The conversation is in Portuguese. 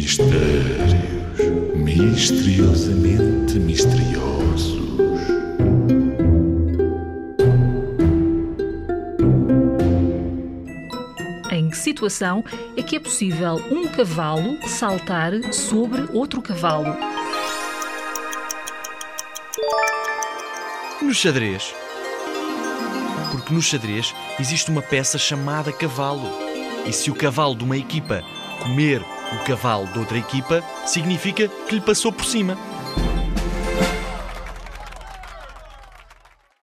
Mistérios misteriosamente misteriosos. Em que situação é que é possível um cavalo saltar sobre outro cavalo? No xadrez. Porque no xadrez existe uma peça chamada cavalo. E se o cavalo de uma equipa comer o cavalo de outra equipa, significa que lhe passou por cima.